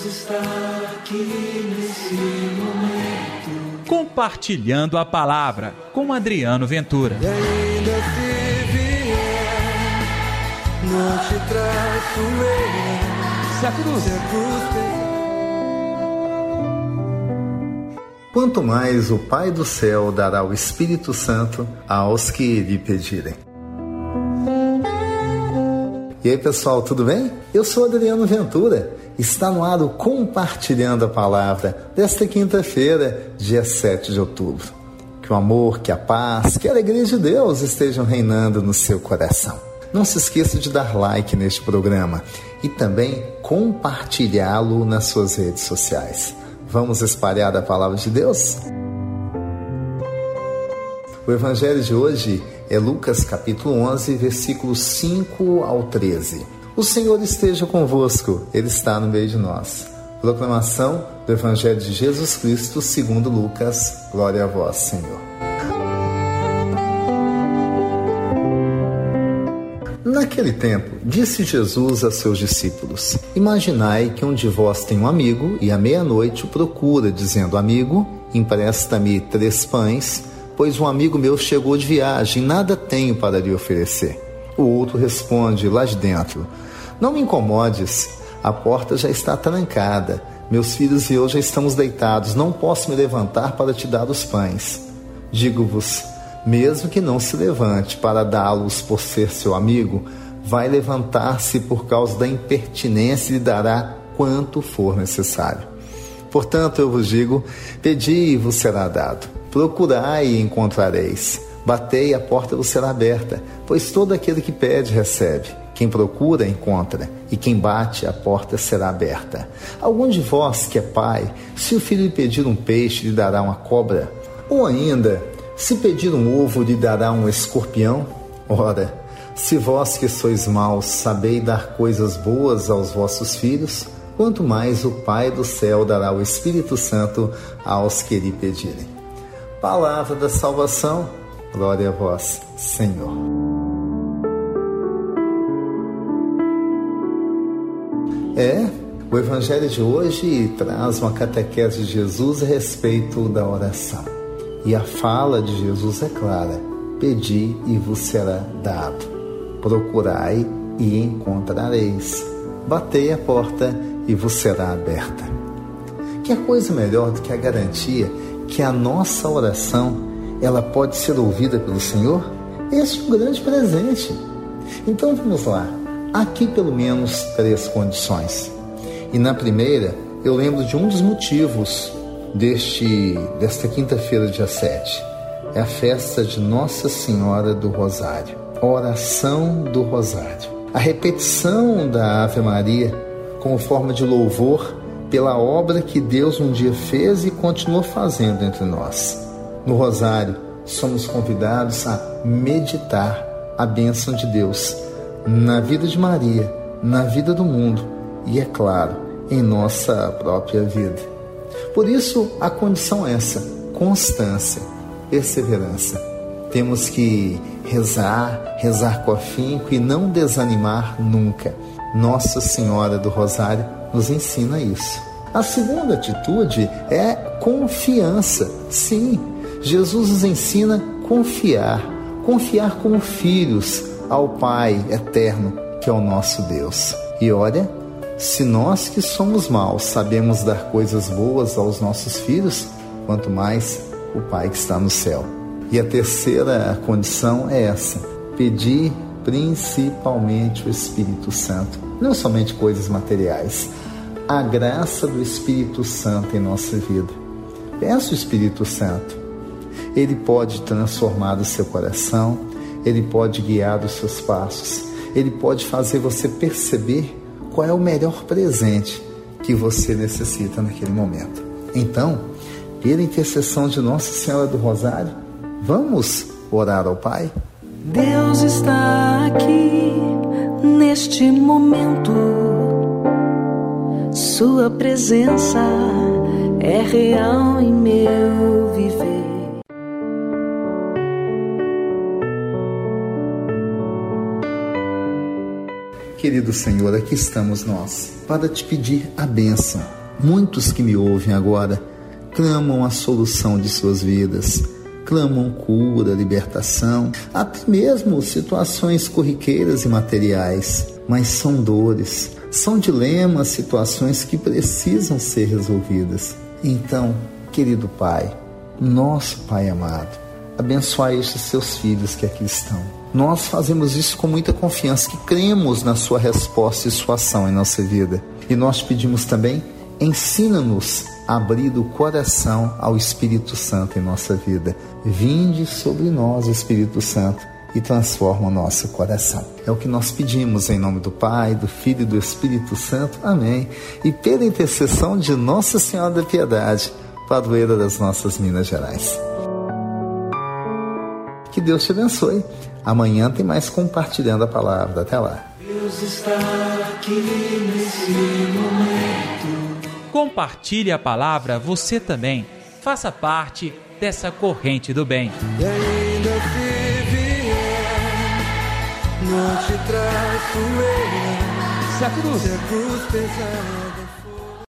Deus está aqui nesse momento. Compartilhando a palavra com Adriano Ventura. E ainda se vier, não te traço eu. Se a cruz, Se a cruz. Quanto mais o Pai do céu dará o Espírito Santo aos que lhe pedirem. E aí, pessoal, tudo bem? Eu sou Adriano Ventura. Está no ar o Compartilhando a Palavra desta quinta-feira, dia 7 de outubro. Que o amor, que a paz, que a alegria de Deus estejam reinando no seu coração. Não se esqueça de dar like neste programa e também compartilhá-lo nas suas redes sociais. Vamos espalhar a palavra de Deus? O evangelho de hoje é Lucas capítulo 11, versículos 5 ao 13. O Senhor esteja convosco, Ele está no meio de nós. Proclamação do Evangelho de Jesus Cristo segundo Lucas. Glória a vós, Senhor. Naquele tempo, disse Jesus a seus discípulos: Imaginai que um de vós tem um amigo e à meia-noite o procura, dizendo: Amigo, empresta-me três pães, pois um amigo meu chegou de viagem nada tenho para lhe oferecer. O outro responde lá de dentro: Não me incomodes, a porta já está trancada. Meus filhos e eu já estamos deitados, não posso me levantar para te dar os pães. Digo-vos, mesmo que não se levante para dá-los por ser seu amigo, vai levantar-se por causa da impertinência e dará quanto for necessário. Portanto, eu vos digo: pedi e vos será dado, procurai e encontrareis, batei a porta vos será aberta, pois todo aquele que pede recebe. Quem procura, encontra, e quem bate, a porta será aberta. Algum de vós que é pai, se o filho lhe pedir um peixe, lhe dará uma cobra? Ou ainda, se pedir um ovo, lhe dará um escorpião? Ora, se vós que sois maus sabeis dar coisas boas aos vossos filhos, quanto mais o Pai do céu dará o Espírito Santo aos que lhe pedirem. Palavra da salvação, glória a vós, Senhor. É, o Evangelho de hoje traz uma catequese de Jesus a respeito da oração. E a fala de Jesus é clara: Pedi e vos será dado, procurai e encontrareis, batei a porta e vos será aberta. Que coisa melhor do que a garantia que a nossa oração ela pode ser ouvida pelo Senhor? Este é um grande presente. Então vamos lá. Aqui pelo menos três condições. E na primeira, eu lembro de um dos motivos deste desta quinta-feira, dia 7. É a festa de Nossa Senhora do Rosário, oração do Rosário. A repetição da Ave Maria como forma de louvor pela obra que Deus um dia fez e continua fazendo entre nós. No Rosário, somos convidados a meditar a bênção de Deus na vida de Maria, na vida do mundo e, é claro, em nossa própria vida. Por isso, a condição é essa: constância, perseverança. Temos que rezar, rezar com afinco e não desanimar nunca. Nossa Senhora do Rosário nos ensina isso. A segunda atitude é confiança. Sim, Jesus nos ensina confiar, confiar como filhos ao Pai eterno, que é o nosso Deus. E olha, se nós que somos maus sabemos dar coisas boas aos nossos filhos, quanto mais o Pai que está no céu. E a terceira condição é essa: pedir principalmente o Espírito Santo, não somente coisas materiais, a graça do Espírito Santo em nossa vida. Peça o Espírito Santo. Ele pode transformar o seu coração, ele pode guiar os seus passos, ele pode fazer você perceber qual é o melhor presente que você necessita naquele momento. Então, pela intercessão de Nossa Senhora do Rosário, vamos orar ao Pai? Deus está aqui neste momento. Sua presença é real em meu viver. Querido Senhor, aqui estamos nós para te pedir a bênção. Muitos que me ouvem agora clamam a solução de suas vidas, clamam cura, libertação, até mesmo situações corriqueiras e materiais, mas são dores, são dilemas, situações que precisam ser resolvidas. Então, querido Pai, nosso Pai amado, abençoai estes seus filhos que aqui estão nós fazemos isso com muita confiança, que cremos na Sua resposta e Sua ação em nossa vida. E nós pedimos também, ensina-nos a abrir o coração ao Espírito Santo em nossa vida. Vinde sobre nós, Espírito Santo, e transforma o nosso coração. É o que nós pedimos em nome do Pai, do Filho e do Espírito Santo. Amém. E pela intercessão de Nossa Senhora da Piedade, padroeira das nossas Minas Gerais. Que Deus te abençoe. Amanhã tem mais compartilhando a palavra. Até lá. Deus está aqui nesse momento. Compartilhe a palavra você também. Faça parte dessa corrente do bem. E ainda se vier, não te traço eu. Se a cruz, Se a cruz pesar.